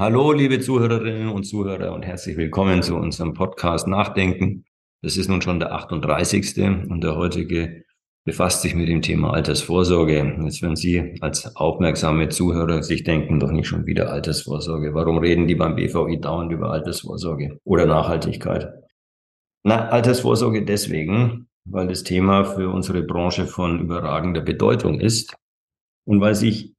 Hallo, liebe Zuhörerinnen und Zuhörer und herzlich willkommen zu unserem Podcast Nachdenken. Das ist nun schon der 38. und der heutige befasst sich mit dem Thema Altersvorsorge. Jetzt werden Sie als aufmerksame Zuhörer sich denken, doch nicht schon wieder Altersvorsorge. Warum reden die beim BVI dauernd über Altersvorsorge oder Nachhaltigkeit? Na, Altersvorsorge deswegen, weil das Thema für unsere Branche von überragender Bedeutung ist und weil sich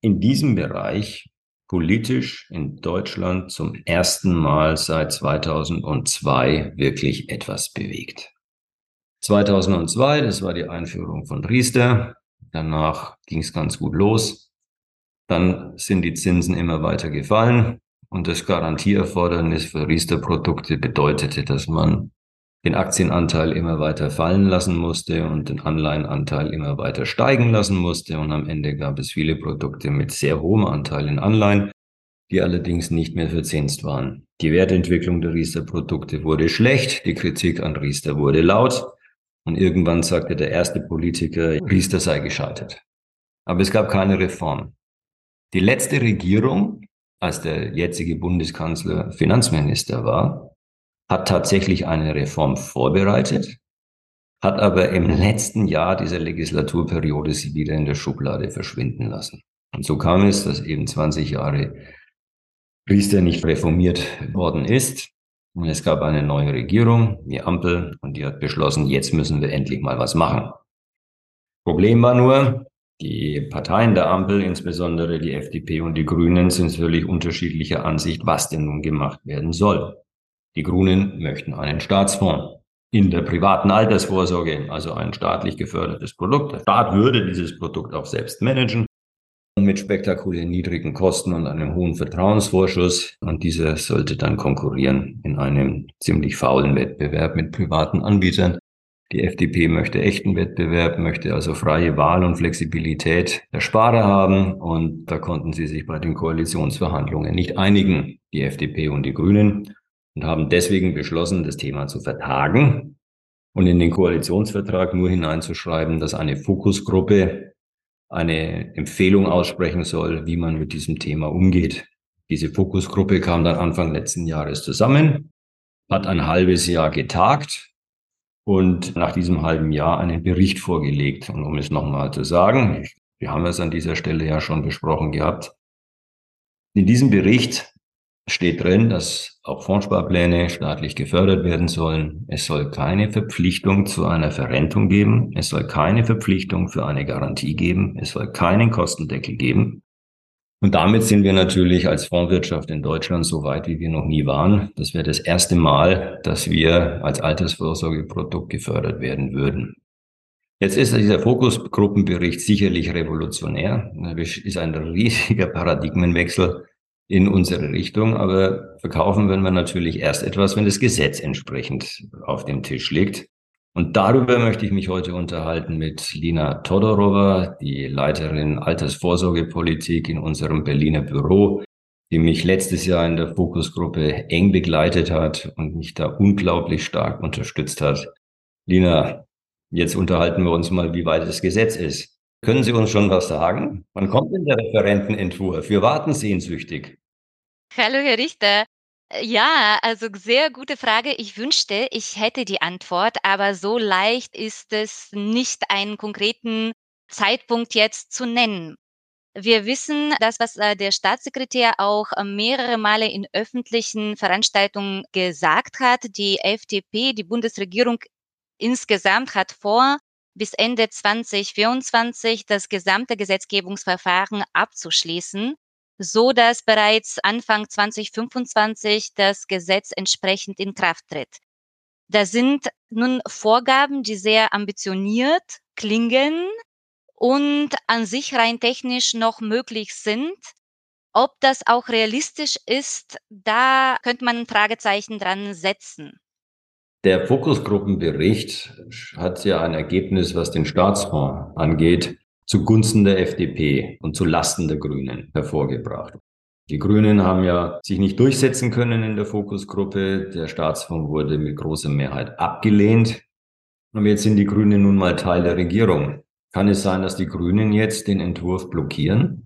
in diesem Bereich politisch in Deutschland zum ersten Mal seit 2002 wirklich etwas bewegt. 2002, das war die Einführung von Riester. Danach ging es ganz gut los. Dann sind die Zinsen immer weiter gefallen und das Garantieerfordernis für Riester-Produkte bedeutete, dass man den Aktienanteil immer weiter fallen lassen musste und den Anleihenanteil immer weiter steigen lassen musste. Und am Ende gab es viele Produkte mit sehr hohem Anteil in Anleihen, die allerdings nicht mehr verzinst waren. Die Wertentwicklung der Riester-Produkte wurde schlecht, die Kritik an Riester wurde laut. Und irgendwann sagte der erste Politiker, Riester sei gescheitert. Aber es gab keine Reform. Die letzte Regierung, als der jetzige Bundeskanzler Finanzminister war, hat tatsächlich eine Reform vorbereitet, hat aber im letzten Jahr dieser Legislaturperiode sie wieder in der Schublade verschwinden lassen. Und so kam es, dass eben 20 Jahre Riester nicht reformiert worden ist. Und es gab eine neue Regierung, die Ampel, und die hat beschlossen, jetzt müssen wir endlich mal was machen. Problem war nur, die Parteien der Ampel, insbesondere die FDP und die Grünen, sind völlig unterschiedlicher Ansicht, was denn nun gemacht werden soll. Die Grünen möchten einen Staatsfonds in der privaten Altersvorsorge, also ein staatlich gefördertes Produkt. Der Staat würde dieses Produkt auch selbst managen mit spektakulär niedrigen Kosten und einem hohen Vertrauensvorschuss. Und dieser sollte dann konkurrieren in einem ziemlich faulen Wettbewerb mit privaten Anbietern. Die FDP möchte echten Wettbewerb, möchte also freie Wahl und Flexibilität der Sparer haben. Und da konnten sie sich bei den Koalitionsverhandlungen nicht einigen, die FDP und die Grünen, und haben deswegen beschlossen, das Thema zu vertagen und in den Koalitionsvertrag nur hineinzuschreiben, dass eine Fokusgruppe eine Empfehlung aussprechen soll, wie man mit diesem Thema umgeht. Diese Fokusgruppe kam dann Anfang letzten Jahres zusammen, hat ein halbes Jahr getagt und nach diesem halben Jahr einen Bericht vorgelegt. Und um es nochmal zu sagen, wir haben es an dieser Stelle ja schon besprochen gehabt. In diesem Bericht steht drin, dass auch Fondssparpläne staatlich gefördert werden sollen. Es soll keine Verpflichtung zu einer Verrentung geben. Es soll keine Verpflichtung für eine Garantie geben. Es soll keinen Kostendeckel geben. Und damit sind wir natürlich als Fondswirtschaft in Deutschland so weit, wie wir noch nie waren. Das wäre das erste Mal, dass wir als Altersvorsorgeprodukt gefördert werden würden. Jetzt ist dieser Fokusgruppenbericht sicherlich revolutionär. Das ist ein riesiger Paradigmenwechsel in unsere Richtung, aber verkaufen werden wir natürlich erst etwas, wenn das Gesetz entsprechend auf dem Tisch liegt. Und darüber möchte ich mich heute unterhalten mit Lina Todorova, die Leiterin Altersvorsorgepolitik in unserem Berliner Büro, die mich letztes Jahr in der Fokusgruppe eng begleitet hat und mich da unglaublich stark unterstützt hat. Lina, jetzt unterhalten wir uns mal, wie weit das Gesetz ist. Können Sie uns schon was sagen? Wann kommt denn der Referentenentwurf? Wir warten sehnsüchtig. Hallo, Herr Richter. Ja, also sehr gute Frage. Ich wünschte, ich hätte die Antwort, aber so leicht ist es nicht, einen konkreten Zeitpunkt jetzt zu nennen. Wir wissen, das, was äh, der Staatssekretär auch äh, mehrere Male in öffentlichen Veranstaltungen gesagt hat, die FDP, die Bundesregierung insgesamt hat vor, bis Ende 2024 das gesamte Gesetzgebungsverfahren abzuschließen, so dass bereits Anfang 2025 das Gesetz entsprechend in Kraft tritt. Da sind nun Vorgaben, die sehr ambitioniert klingen und an sich rein technisch noch möglich sind. Ob das auch realistisch ist, da könnte man ein Fragezeichen dran setzen. Der Fokusgruppenbericht hat ja ein Ergebnis, was den Staatsfonds angeht, zugunsten der FDP und zu Lasten der Grünen hervorgebracht. Die Grünen haben ja sich nicht durchsetzen können in der Fokusgruppe. Der Staatsfonds wurde mit großer Mehrheit abgelehnt. Und jetzt sind die Grünen nun mal Teil der Regierung. Kann es sein, dass die Grünen jetzt den Entwurf blockieren?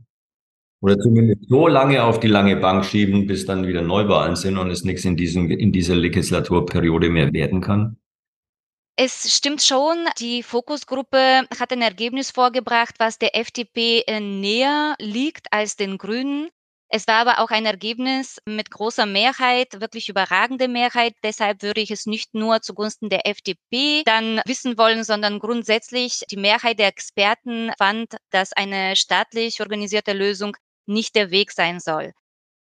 Oder zumindest so lange auf die lange Bank schieben, bis dann wieder Neuwahlen sind und es nichts in, diesem, in dieser Legislaturperiode mehr werden kann? Es stimmt schon, die Fokusgruppe hat ein Ergebnis vorgebracht, was der FDP äh, näher liegt als den Grünen. Es war aber auch ein Ergebnis mit großer Mehrheit, wirklich überragende Mehrheit. Deshalb würde ich es nicht nur zugunsten der FDP dann wissen wollen, sondern grundsätzlich die Mehrheit der Experten fand, dass eine staatlich organisierte Lösung nicht der Weg sein soll.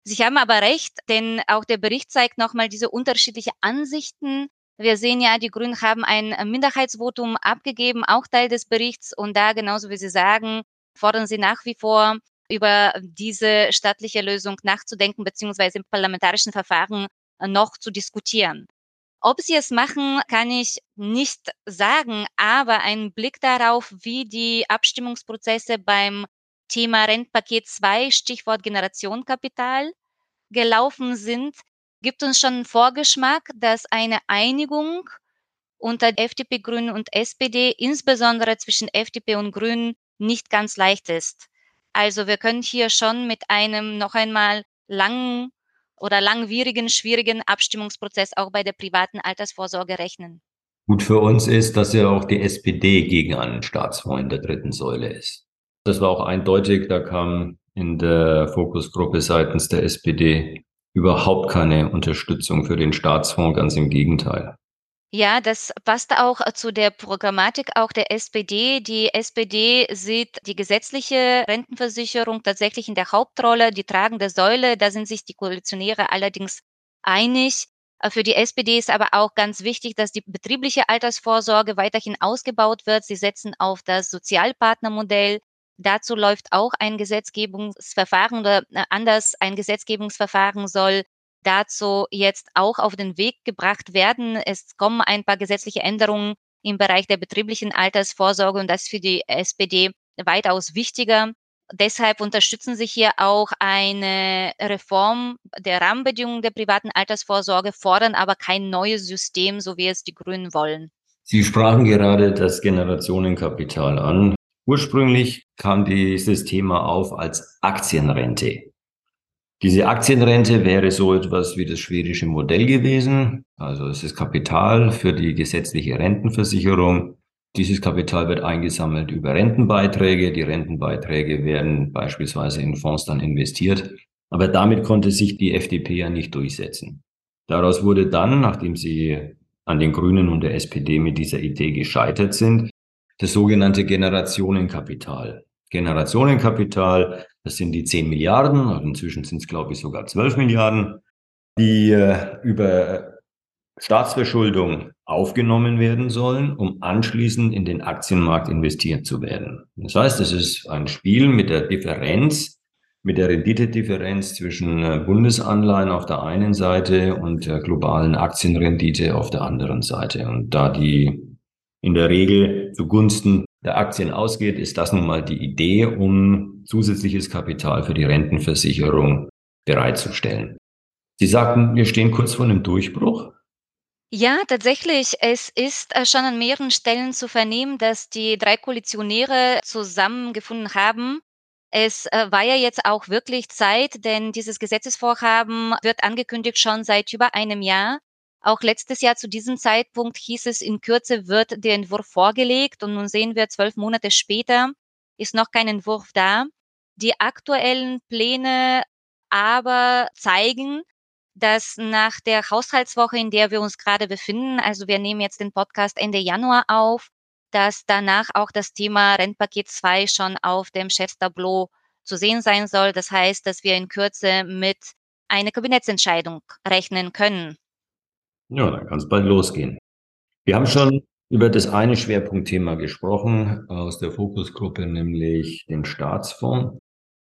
Sie haben aber recht, denn auch der Bericht zeigt nochmal diese unterschiedlichen Ansichten. Wir sehen ja, die Grünen haben ein Minderheitsvotum abgegeben, auch Teil des Berichts. Und da, genauso wie Sie sagen, fordern sie nach wie vor über diese staatliche Lösung nachzudenken, beziehungsweise im parlamentarischen Verfahren noch zu diskutieren. Ob sie es machen, kann ich nicht sagen, aber ein Blick darauf, wie die Abstimmungsprozesse beim Thema Rentpaket 2, Stichwort Generationenkapital, gelaufen sind, gibt uns schon einen Vorgeschmack, dass eine Einigung unter FDP, Grünen und SPD, insbesondere zwischen FDP und Grünen, nicht ganz leicht ist. Also wir können hier schon mit einem noch einmal langen oder langwierigen, schwierigen Abstimmungsprozess auch bei der privaten Altersvorsorge rechnen. Gut für uns ist, dass ja auch die SPD gegen einen Staatsfonds in der dritten Säule ist. Das war auch eindeutig, da kam in der Fokusgruppe seitens der SPD überhaupt keine Unterstützung für den Staatsfonds, ganz im Gegenteil. Ja, das passt auch äh, zu der Programmatik auch der SPD. Die SPD sieht die gesetzliche Rentenversicherung tatsächlich in der Hauptrolle, die tragende Säule. Da sind sich die Koalitionäre allerdings einig. Äh, für die SPD ist aber auch ganz wichtig, dass die betriebliche Altersvorsorge weiterhin ausgebaut wird. Sie setzen auf das Sozialpartnermodell. Dazu läuft auch ein Gesetzgebungsverfahren oder äh, anders ein Gesetzgebungsverfahren soll dazu jetzt auch auf den Weg gebracht werden. Es kommen ein paar gesetzliche Änderungen im Bereich der betrieblichen Altersvorsorge und das ist für die SPD weitaus wichtiger. Deshalb unterstützen Sie hier auch eine Reform der Rahmenbedingungen der privaten Altersvorsorge, fordern aber kein neues System, so wie es die Grünen wollen. Sie sprachen gerade das Generationenkapital an. Ursprünglich kam dieses Thema auf als Aktienrente. Diese Aktienrente wäre so etwas wie das schwedische Modell gewesen. Also es ist Kapital für die gesetzliche Rentenversicherung. Dieses Kapital wird eingesammelt über Rentenbeiträge. Die Rentenbeiträge werden beispielsweise in Fonds dann investiert. Aber damit konnte sich die FDP ja nicht durchsetzen. Daraus wurde dann, nachdem sie an den Grünen und der SPD mit dieser Idee gescheitert sind, das sogenannte Generationenkapital. Generationenkapital das sind die 10 Milliarden, also inzwischen sind es, glaube ich, sogar 12 Milliarden, die äh, über Staatsverschuldung aufgenommen werden sollen, um anschließend in den Aktienmarkt investiert zu werden. Das heißt, es ist ein Spiel mit der Differenz, mit der Renditedifferenz zwischen äh, Bundesanleihen auf der einen Seite und der globalen Aktienrendite auf der anderen Seite. Und da die in der Regel zugunsten der Aktien ausgeht, ist das nun mal die Idee, um zusätzliches Kapital für die Rentenversicherung bereitzustellen. Sie sagten, wir stehen kurz vor einem Durchbruch. Ja, tatsächlich. Es ist äh, schon an mehreren Stellen zu vernehmen, dass die drei Koalitionäre zusammengefunden haben. Es äh, war ja jetzt auch wirklich Zeit, denn dieses Gesetzesvorhaben wird angekündigt schon seit über einem Jahr. Auch letztes Jahr zu diesem Zeitpunkt hieß es, in Kürze wird der Entwurf vorgelegt und nun sehen wir, zwölf Monate später ist noch kein Entwurf da. Die aktuellen Pläne aber zeigen, dass nach der Haushaltswoche, in der wir uns gerade befinden, also wir nehmen jetzt den Podcast Ende Januar auf, dass danach auch das Thema Rentpaket 2 schon auf dem Chefstableau zu sehen sein soll. Das heißt, dass wir in Kürze mit einer Kabinettsentscheidung rechnen können. Ja, dann kann es bald losgehen. Wir haben schon über das eine Schwerpunktthema gesprochen aus der Fokusgruppe, nämlich den Staatsfonds.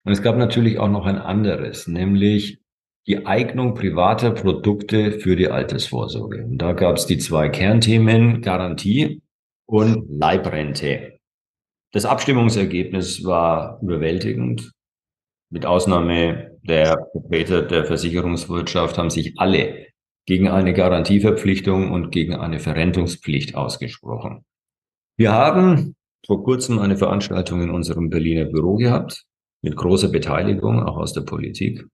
Und es gab natürlich auch noch ein anderes, nämlich die Eignung privater Produkte für die Altersvorsorge. Und da gab es die zwei Kernthemen, Garantie und Leibrente. Das Abstimmungsergebnis war überwältigend. Mit Ausnahme der Vertreter der Versicherungswirtschaft haben sich alle gegen eine Garantieverpflichtung und gegen eine Verrentungspflicht ausgesprochen. Wir haben vor kurzem eine Veranstaltung in unserem Berliner Büro gehabt. mit großer Beteiligung, auch aus der Politik,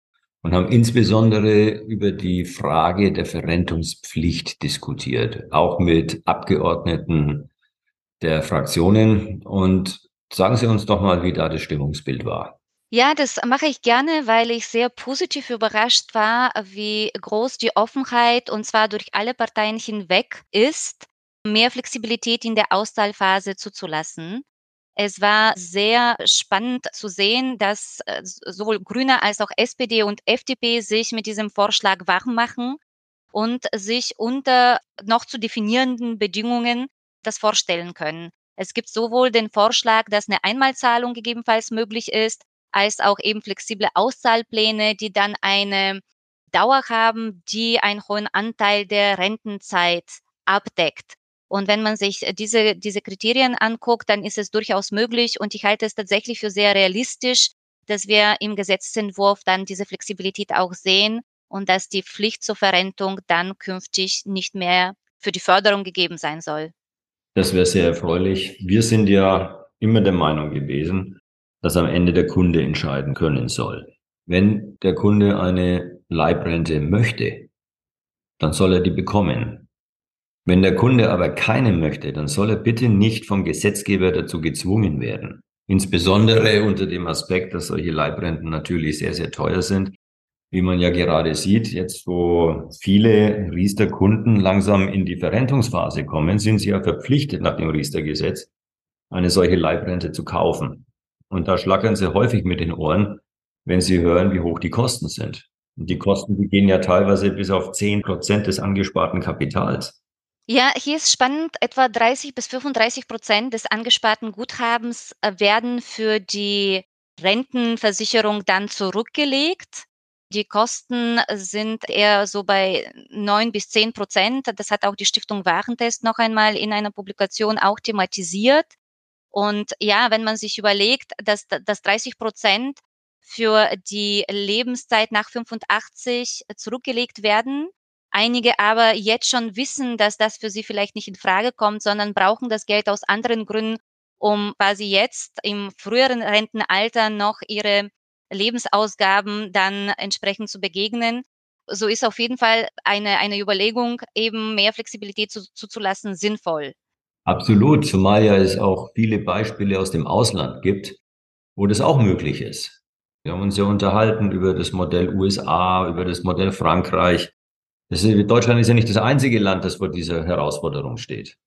und haben insbesondere über die Frage der Verrentungspflicht diskutiert, auch mit Abgeordneten der Fraktionen. Und sagen Sie uns doch mal, wie da das Stimmungsbild war. Ja, das mache ich gerne, weil ich sehr positiv überrascht war, wie groß die Offenheit und zwar durch alle Parteien hinweg ist, mehr Flexibilität in der Auszahlphase zuzulassen. Es war sehr spannend zu sehen, dass äh, sowohl Grüne als auch SPD und FDP sich mit diesem Vorschlag warm machen und sich unter noch zu definierenden Bedingungen das vorstellen können. Es gibt sowohl den Vorschlag, dass eine Einmalzahlung gegebenenfalls möglich ist, als auch eben flexible Auszahlpläne, die dann eine Dauer haben, die einen hohen Anteil der Rentenzeit abdeckt. Und wenn man sich diese, diese Kriterien anguckt, dann ist es durchaus möglich und ich halte es tatsächlich für sehr realistisch, dass wir im Gesetzentwurf dann diese Flexibilität auch sehen und dass die Pflicht zur Verrentung dann künftig nicht mehr für die Förderung gegeben sein soll. Das wäre sehr erfreulich. Wir sind ja immer der Meinung gewesen, dass am Ende der Kunde entscheiden können soll. Wenn der Kunde eine Leibrente möchte, dann soll er die bekommen. Wenn der Kunde aber keine möchte, dann soll er bitte nicht vom Gesetzgeber dazu gezwungen werden. Insbesondere unter dem Aspekt, dass solche Leibrenten natürlich sehr, sehr teuer sind. Wie man ja gerade sieht, jetzt wo viele Riester-Kunden langsam in die Verrentungsphase kommen, sind sie ja verpflichtet nach dem Riester-Gesetz, eine solche Leibrente zu kaufen. Und da schlackern sie häufig mit den Ohren, wenn sie hören, wie hoch die Kosten sind. Und die Kosten, die gehen ja teilweise bis auf zehn Prozent des angesparten Kapitals. Ja, hier ist spannend, etwa 30 bis 35 Prozent des angesparten Guthabens äh, werden für die Rentenversicherung dann zurückgelegt. Die Kosten sind eher so bei neun bis zehn Prozent. Das hat auch die Stiftung Warentest noch einmal in einer Publikation auch thematisiert. Und ja, wenn man sich überlegt, dass, dass 30 Prozent für die Lebenszeit nach 85 zurückgelegt werden, einige aber jetzt schon wissen, dass das für sie vielleicht nicht in Frage kommt, sondern brauchen das Geld aus anderen Gründen, um quasi jetzt im früheren Rentenalter noch ihre Lebensausgaben dann entsprechend zu begegnen. So ist auf jeden Fall eine, eine Überlegung, eben mehr Flexibilität zu, zuzulassen, sinnvoll. Absolut, zumal ja es auch viele Beispiele aus dem Ausland gibt, wo das auch möglich ist. Wir haben uns ja unterhalten über das Modell USA, über das Modell Frankreich. Ist, Deutschland ist ja nicht das einzige Land, das vor dieser Herausforderung steht.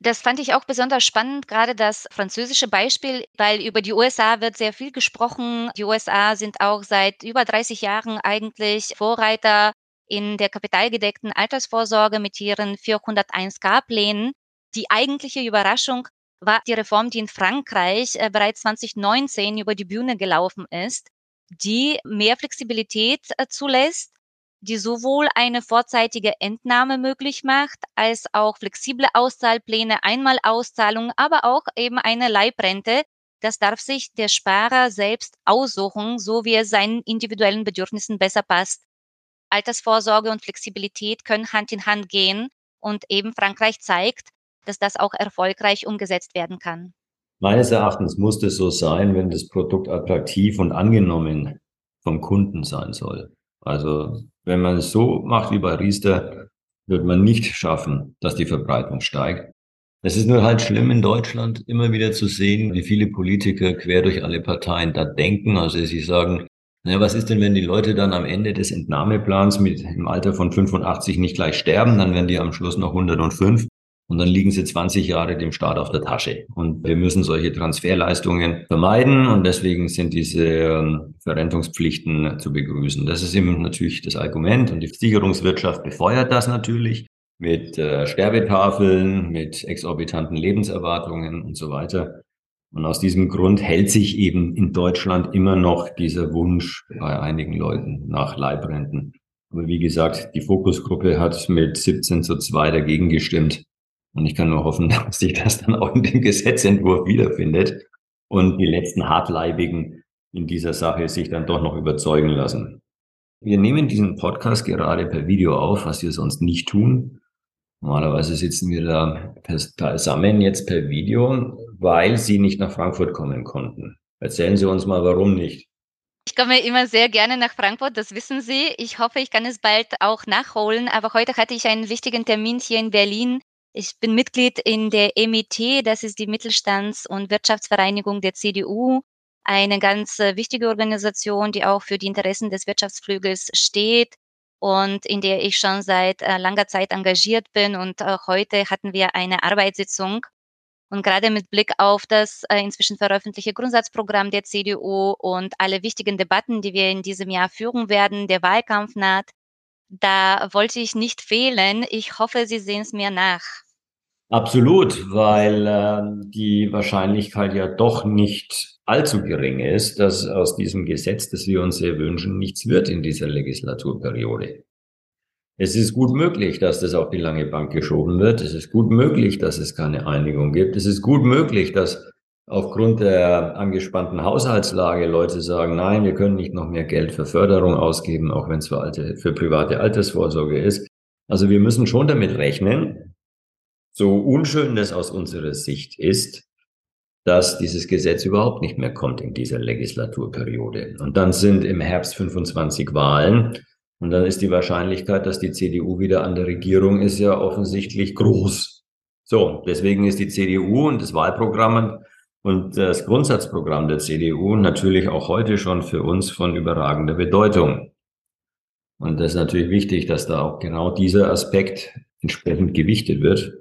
Das fand ich auch besonders spannend, gerade das französische Beispiel, weil über die USA wird sehr viel gesprochen. Die USA sind auch seit über 30 Jahren eigentlich Vorreiter in der kapitalgedeckten Altersvorsorge mit ihren 401k-Plänen. Die eigentliche Überraschung war die Reform, die in Frankreich äh, bereits 2019 über die Bühne gelaufen ist, die mehr Flexibilität äh, zulässt, die sowohl eine vorzeitige Entnahme möglich macht, als auch flexible Auszahlpläne, Einmalauszahlung, aber auch eben eine Leibrente. Das darf sich der Sparer selbst aussuchen, so wie es seinen individuellen Bedürfnissen besser passt. Altersvorsorge und Flexibilität können Hand in Hand gehen und eben Frankreich zeigt, dass das auch erfolgreich umgesetzt werden kann. Meines Erachtens muss das so sein, wenn das Produkt attraktiv und angenommen vom Kunden sein soll. Also wenn man es so macht wie bei Riester, wird man nicht schaffen, dass die Verbreitung steigt. Es ist nur halt schlimm in Deutschland immer wieder zu sehen, wie viele Politiker quer durch alle Parteien da denken. Also sie sagen, naja, was ist denn, wenn die Leute dann am Ende des Entnahmeplans mit im Alter von 85 nicht gleich sterben, dann werden die am Schluss noch 105. Und dann liegen sie 20 Jahre dem Staat auf der Tasche. Und wir müssen solche Transferleistungen vermeiden. Und deswegen sind diese ähm, Verrentungspflichten zu begrüßen. Das ist eben natürlich das Argument. Und die Versicherungswirtschaft befeuert das natürlich mit äh, Sterbetafeln, mit exorbitanten Lebenserwartungen und so weiter. Und aus diesem Grund hält sich eben in Deutschland immer noch dieser Wunsch bei einigen Leuten nach Leibrenten. Aber wie gesagt, die Fokusgruppe hat mit 17 zu 2 dagegen gestimmt. Und ich kann nur hoffen, dass sich das dann auch in dem Gesetzentwurf wiederfindet und die letzten Hartleibigen in dieser Sache sich dann doch noch überzeugen lassen. Wir nehmen diesen Podcast gerade per Video auf, was wir sonst nicht tun. Normalerweise sitzen wir da zusammen jetzt per Video, weil Sie nicht nach Frankfurt kommen konnten. Erzählen Sie uns mal, warum nicht? Ich komme immer sehr gerne nach Frankfurt, das wissen Sie. Ich hoffe, ich kann es bald auch nachholen, aber heute hatte ich einen wichtigen Termin hier in Berlin. Ich bin Mitglied in der MIT, das ist die Mittelstands- und Wirtschaftsvereinigung der CDU, eine ganz äh, wichtige Organisation, die auch für die Interessen des Wirtschaftsflügels steht und in der ich schon seit äh, langer Zeit engagiert bin. Und heute hatten wir eine Arbeitssitzung und gerade mit Blick auf das äh, inzwischen veröffentlichte Grundsatzprogramm der CDU und alle wichtigen Debatten, die wir in diesem Jahr führen werden, der Wahlkampf naht, da wollte ich nicht fehlen. Ich hoffe, Sie sehen es mir nach. Absolut, weil äh, die Wahrscheinlichkeit ja doch nicht allzu gering ist, dass aus diesem Gesetz, das wir uns sehr wünschen, nichts wird in dieser Legislaturperiode. Es ist gut möglich, dass das auf die lange Bank geschoben wird. Es ist gut möglich, dass es keine Einigung gibt. Es ist gut möglich, dass aufgrund der angespannten Haushaltslage Leute sagen, nein, wir können nicht noch mehr Geld für Förderung ausgeben, auch wenn es für, alte, für private Altersvorsorge ist. Also wir müssen schon damit rechnen, so unschön das aus unserer Sicht ist, dass dieses Gesetz überhaupt nicht mehr kommt in dieser Legislaturperiode. Und dann sind im Herbst 25 Wahlen. Und dann ist die Wahrscheinlichkeit, dass die CDU wieder an der Regierung ist, ja offensichtlich groß. So, deswegen ist die CDU und das Wahlprogramm und das Grundsatzprogramm der CDU natürlich auch heute schon für uns von überragender Bedeutung. Und das ist natürlich wichtig, dass da auch genau dieser Aspekt entsprechend gewichtet wird.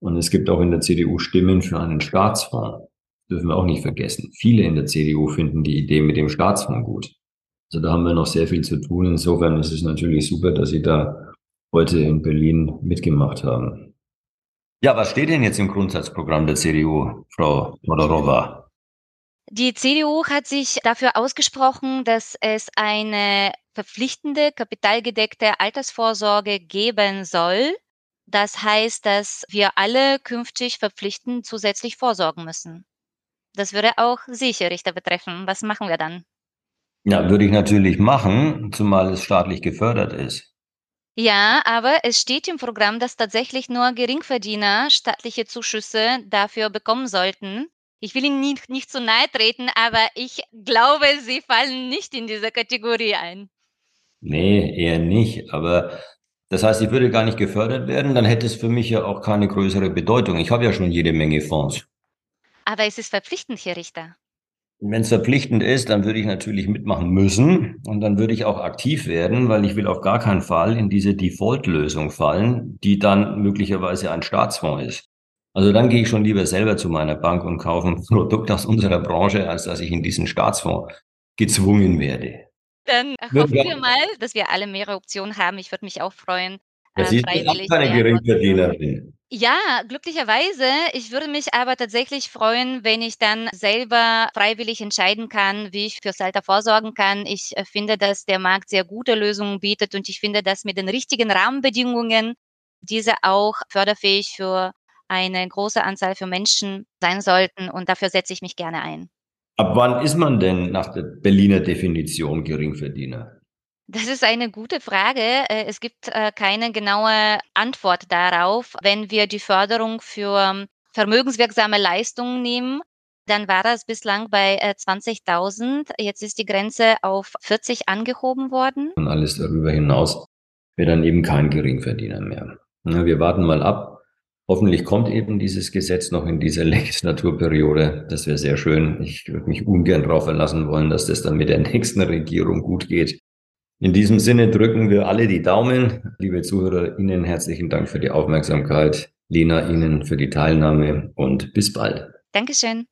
Und es gibt auch in der CDU Stimmen für einen Staatsfonds. Dürfen wir auch nicht vergessen. Viele in der CDU finden die Idee mit dem Staatsfonds gut. Also da haben wir noch sehr viel zu tun. Insofern ist es natürlich super, dass Sie da heute in Berlin mitgemacht haben. Ja, was steht denn jetzt im Grundsatzprogramm der CDU, Frau Modorova? Die CDU hat sich dafür ausgesprochen, dass es eine verpflichtende, kapitalgedeckte Altersvorsorge geben soll. Das heißt, dass wir alle künftig verpflichtend zusätzlich vorsorgen müssen. Das würde auch Sie, Herr Richter, betreffen. Was machen wir dann? Ja, würde ich natürlich machen, zumal es staatlich gefördert ist. Ja, aber es steht im Programm, dass tatsächlich nur Geringverdiener staatliche Zuschüsse dafür bekommen sollten. Ich will Ihnen nicht, nicht zu nahe treten, aber ich glaube, Sie fallen nicht in diese Kategorie ein. Nee, eher nicht. Aber das heißt, ich würde gar nicht gefördert werden, dann hätte es für mich ja auch keine größere Bedeutung. Ich habe ja schon jede Menge Fonds. Aber es ist verpflichtend, Herr Richter. Wenn es verpflichtend ist, dann würde ich natürlich mitmachen müssen und dann würde ich auch aktiv werden, weil ich will auf gar keinen Fall in diese Default-Lösung fallen, die dann möglicherweise ein Staatsfonds ist. Also dann gehe ich schon lieber selber zu meiner Bank und kaufe ein Produkt aus unserer Branche, als dass ich in diesen Staatsfonds gezwungen werde. Dann hoffen wir mal, dass wir alle mehrere Optionen haben. Ich würde mich auch freuen. Ja, Sie sind auch keine Geringverdienerin. Ja, glücklicherweise. Ich würde mich aber tatsächlich freuen, wenn ich dann selber freiwillig entscheiden kann, wie ich fürs Alter vorsorgen kann. Ich äh, finde, dass der Markt sehr gute Lösungen bietet und ich finde, dass mit den richtigen Rahmenbedingungen diese auch förderfähig für eine große Anzahl von Menschen sein sollten und dafür setze ich mich gerne ein. Ab wann ist man denn nach der Berliner Definition Geringverdiener? Das ist eine gute Frage. Äh, es gibt äh, keine genaue Antwort darauf. Wenn wir die Förderung für ähm, vermögenswirksame Leistungen nehmen, dann war das bislang bei 20.000. Äh, Jetzt ist die Grenze auf 40 angehoben worden. Und alles darüber hinaus wäre dann eben kein Geringverdiener mehr. Wir warten mal ab. Hoffentlich kommt eben dieses Gesetz noch in dieser Legislaturperiode. Das wäre sehr schön. Ich würde mich ungern darauf verlassen wollen, dass das dann mit der nächsten Regierung gut geht. In diesem Sinne drücken wir alle die Daumen. Liebe Zuhörer, Ihnen herzlichen Dank für die Aufmerksamkeit. Lena, Ihnen für die Teilnahme und bis bald. Dankeschön.